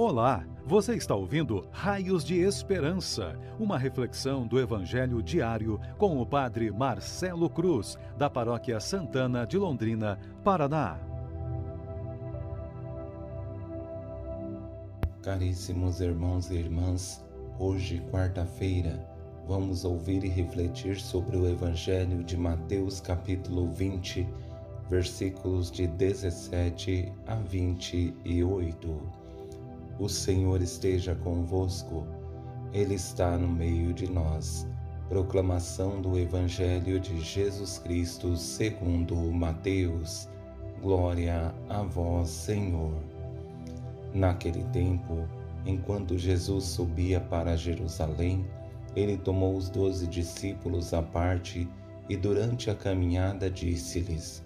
Olá, você está ouvindo Raios de Esperança, uma reflexão do Evangelho diário com o Padre Marcelo Cruz, da Paróquia Santana de Londrina, Paraná. Caríssimos irmãos e irmãs, hoje, quarta-feira, vamos ouvir e refletir sobre o Evangelho de Mateus, capítulo 20, versículos de 17 a 28. O Senhor esteja convosco, Ele está no meio de nós. Proclamação do Evangelho de Jesus Cristo segundo Mateus. Glória a vós, Senhor. Naquele tempo, enquanto Jesus subia para Jerusalém, ele tomou os doze discípulos à parte e durante a caminhada disse-lhes: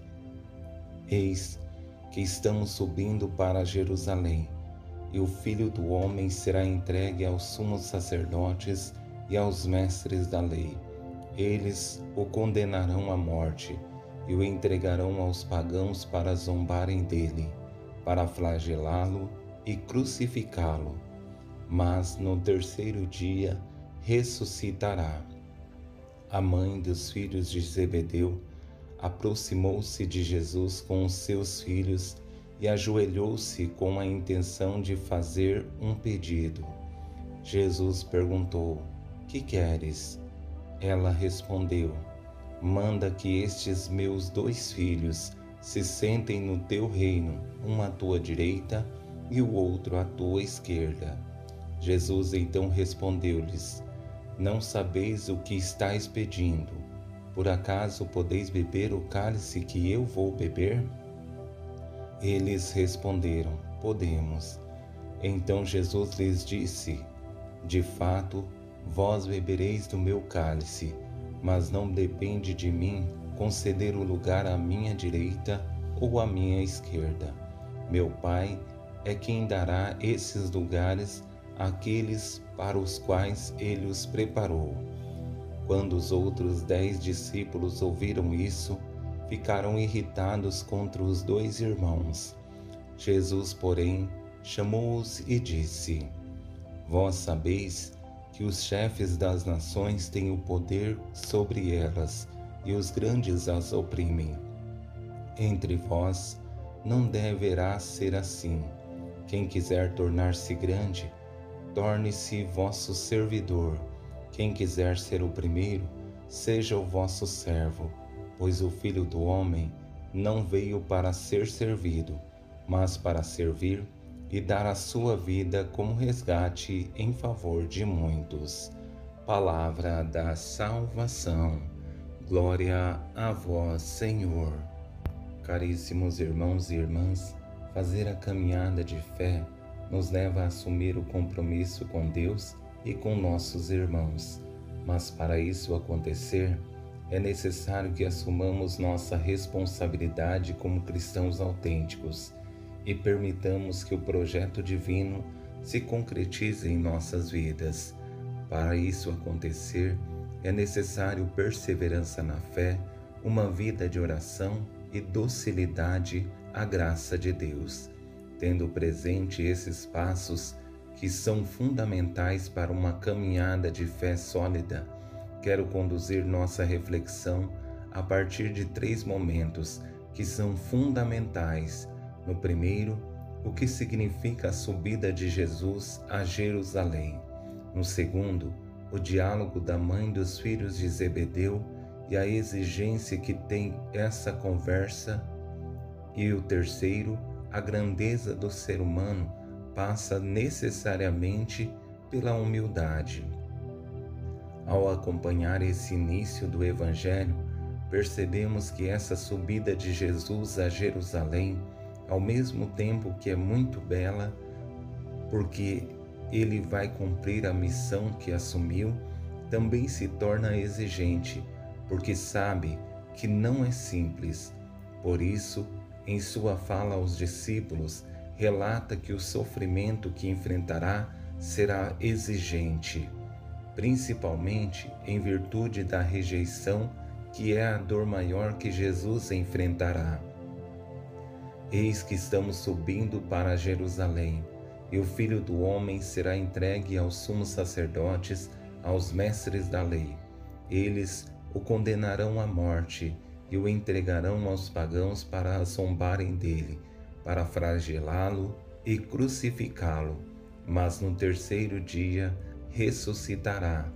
Eis que estamos subindo para Jerusalém e o filho do homem será entregue aos sumos sacerdotes e aos mestres da lei. Eles o condenarão à morte e o entregarão aos pagãos para zombarem dele, para flagelá-lo e crucificá-lo. Mas no terceiro dia ressuscitará. A mãe dos filhos de Zebedeu aproximou-se de Jesus com os seus filhos e ajoelhou-se com a intenção de fazer um pedido. Jesus perguntou: Que queres? Ela respondeu: Manda que estes meus dois filhos se sentem no teu reino, um à tua direita e o outro à tua esquerda. Jesus então respondeu-lhes: Não sabeis o que estáis pedindo. Por acaso podeis beber o cálice que eu vou beber? Eles responderam: Podemos. Então Jesus lhes disse: De fato, vós bebereis do meu cálice, mas não depende de mim conceder o lugar à minha direita ou à minha esquerda. Meu Pai é quem dará esses lugares àqueles para os quais ele os preparou. Quando os outros dez discípulos ouviram isso, ficaram irritados contra os dois irmãos. Jesus, porém, chamou-os e disse: Vós sabeis que os chefes das nações têm o poder sobre elas e os grandes as oprimem. Entre vós não deverá ser assim. Quem quiser tornar-se grande, torne-se vosso servidor. Quem quiser ser o primeiro, seja o vosso servo pois o Filho do Homem não veio para ser servido, mas para servir e dar a sua vida como resgate em favor de muitos. Palavra da salvação. Glória a vós, Senhor. Caríssimos irmãos e irmãs, fazer a caminhada de fé nos leva a assumir o compromisso com Deus e com nossos irmãos. Mas para isso acontecer, é necessário que assumamos nossa responsabilidade como cristãos autênticos e permitamos que o projeto divino se concretize em nossas vidas. Para isso acontecer, é necessário perseverança na fé, uma vida de oração e docilidade à graça de Deus. Tendo presente esses passos que são fundamentais para uma caminhada de fé sólida, quero conduzir nossa reflexão a partir de três momentos que são fundamentais. No primeiro, o que significa a subida de Jesus a Jerusalém. No segundo, o diálogo da mãe dos filhos de Zebedeu e a exigência que tem essa conversa. E o terceiro, a grandeza do ser humano passa necessariamente pela humildade. Ao acompanhar esse início do Evangelho, percebemos que essa subida de Jesus a Jerusalém, ao mesmo tempo que é muito bela, porque ele vai cumprir a missão que assumiu, também se torna exigente, porque sabe que não é simples. Por isso, em sua fala aos discípulos, relata que o sofrimento que enfrentará será exigente principalmente em virtude da rejeição, que é a dor maior que Jesus enfrentará. Eis que estamos subindo para Jerusalém, e o filho do homem será entregue aos sumos sacerdotes, aos mestres da lei. Eles o condenarão à morte e o entregarão aos pagãos para zombarem dele, para flagelá-lo e crucificá-lo. Mas no terceiro dia ressuscitará.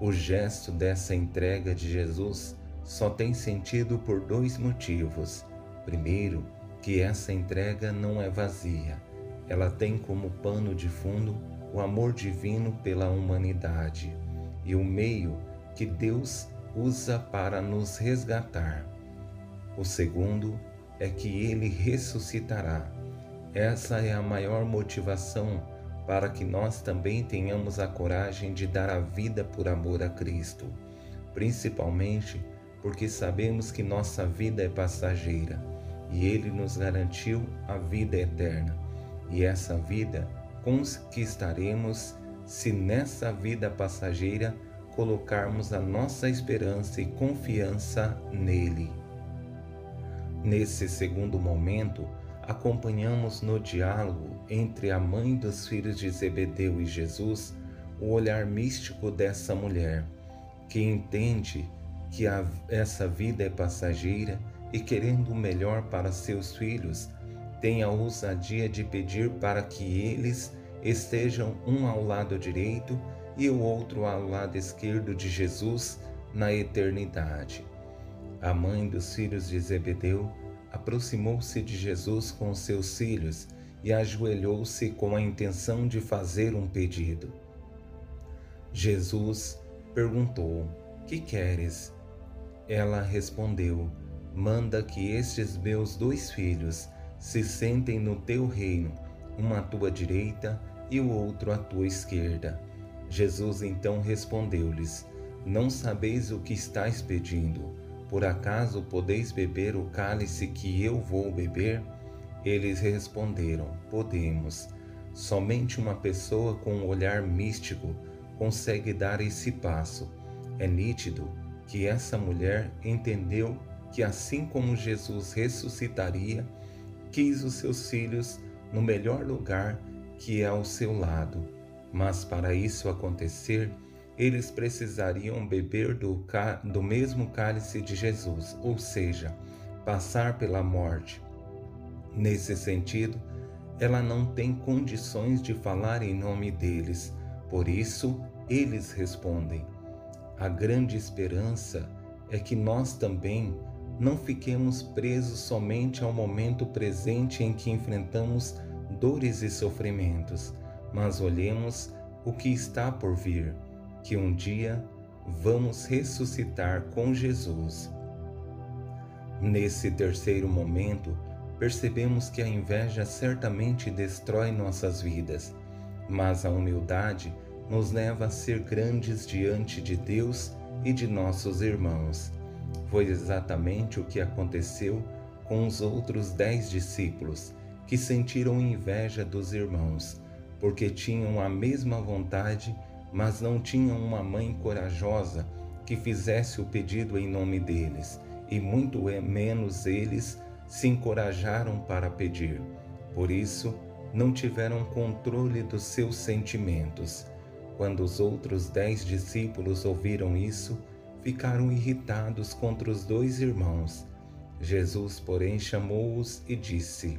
O gesto dessa entrega de Jesus só tem sentido por dois motivos. Primeiro, que essa entrega não é vazia. Ela tem como pano de fundo o amor divino pela humanidade e o meio que Deus usa para nos resgatar. O segundo é que ele ressuscitará. Essa é a maior motivação para que nós também tenhamos a coragem de dar a vida por amor a Cristo, principalmente porque sabemos que nossa vida é passageira e Ele nos garantiu a vida eterna. E essa vida conquistaremos se nessa vida passageira colocarmos a nossa esperança e confiança nele. Nesse segundo momento, acompanhamos no diálogo entre a mãe dos filhos de Zebedeu e Jesus o olhar místico dessa mulher, que entende que a, essa vida é passageira e, querendo o melhor para seus filhos, tem a ousadia de pedir para que eles estejam um ao lado direito e o outro ao lado esquerdo de Jesus na eternidade. A mãe dos filhos de Zebedeu aproximou-se de Jesus com seus filhos e ajoelhou-se com a intenção de fazer um pedido. Jesus perguntou: Que queres? Ela respondeu: Manda que estes meus dois filhos se sentem no teu reino, um à tua direita e o outro à tua esquerda. Jesus então respondeu-lhes: Não sabeis o que estáis pedindo. Por acaso podeis beber o cálice que eu vou beber? Eles responderam: Podemos. Somente uma pessoa com um olhar místico consegue dar esse passo. É nítido que essa mulher entendeu que, assim como Jesus ressuscitaria, quis os seus filhos no melhor lugar que é ao seu lado. Mas para isso acontecer, eles precisariam beber do, do mesmo cálice de Jesus, ou seja, passar pela morte. Nesse sentido, ela não tem condições de falar em nome deles, por isso eles respondem. A grande esperança é que nós também não fiquemos presos somente ao momento presente em que enfrentamos dores e sofrimentos, mas olhemos o que está por vir que um dia vamos ressuscitar com Jesus. Nesse terceiro momento, percebemos que a inveja certamente destrói nossas vidas, mas a humildade nos leva a ser grandes diante de Deus e de nossos irmãos. Foi exatamente o que aconteceu com os outros dez discípulos, que sentiram inveja dos irmãos, porque tinham a mesma vontade mas não tinham uma mãe corajosa que fizesse o pedido em nome deles, e muito menos eles se encorajaram para pedir. Por isso, não tiveram controle dos seus sentimentos. Quando os outros dez discípulos ouviram isso, ficaram irritados contra os dois irmãos. Jesus, porém, chamou-os e disse: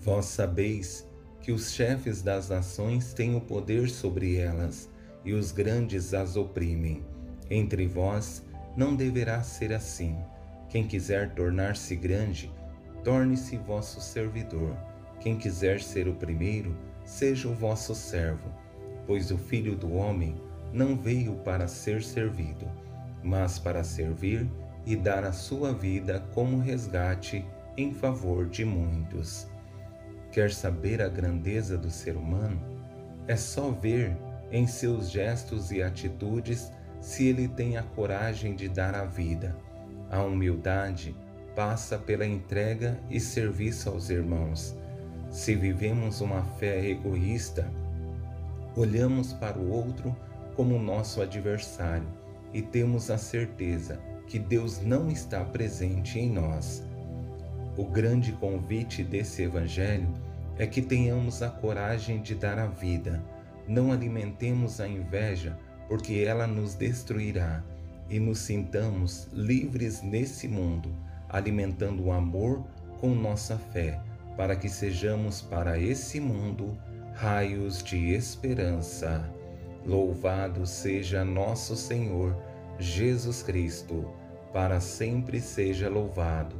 Vós sabeis que os chefes das nações têm o poder sobre elas e os grandes as oprimem. Entre vós não deverá ser assim. Quem quiser tornar-se grande, torne-se vosso servidor. Quem quiser ser o primeiro, seja o vosso servo. Pois o Filho do Homem não veio para ser servido, mas para servir e dar a sua vida como resgate em favor de muitos. Quer saber a grandeza do ser humano? É só ver em seus gestos e atitudes se ele tem a coragem de dar a vida. A humildade passa pela entrega e serviço aos irmãos. Se vivemos uma fé egoísta, olhamos para o outro como nosso adversário e temos a certeza que Deus não está presente em nós. O grande convite desse Evangelho é que tenhamos a coragem de dar a vida. Não alimentemos a inveja, porque ela nos destruirá, e nos sintamos livres nesse mundo, alimentando o amor com nossa fé, para que sejamos para esse mundo raios de esperança. Louvado seja nosso Senhor Jesus Cristo, para sempre seja louvado.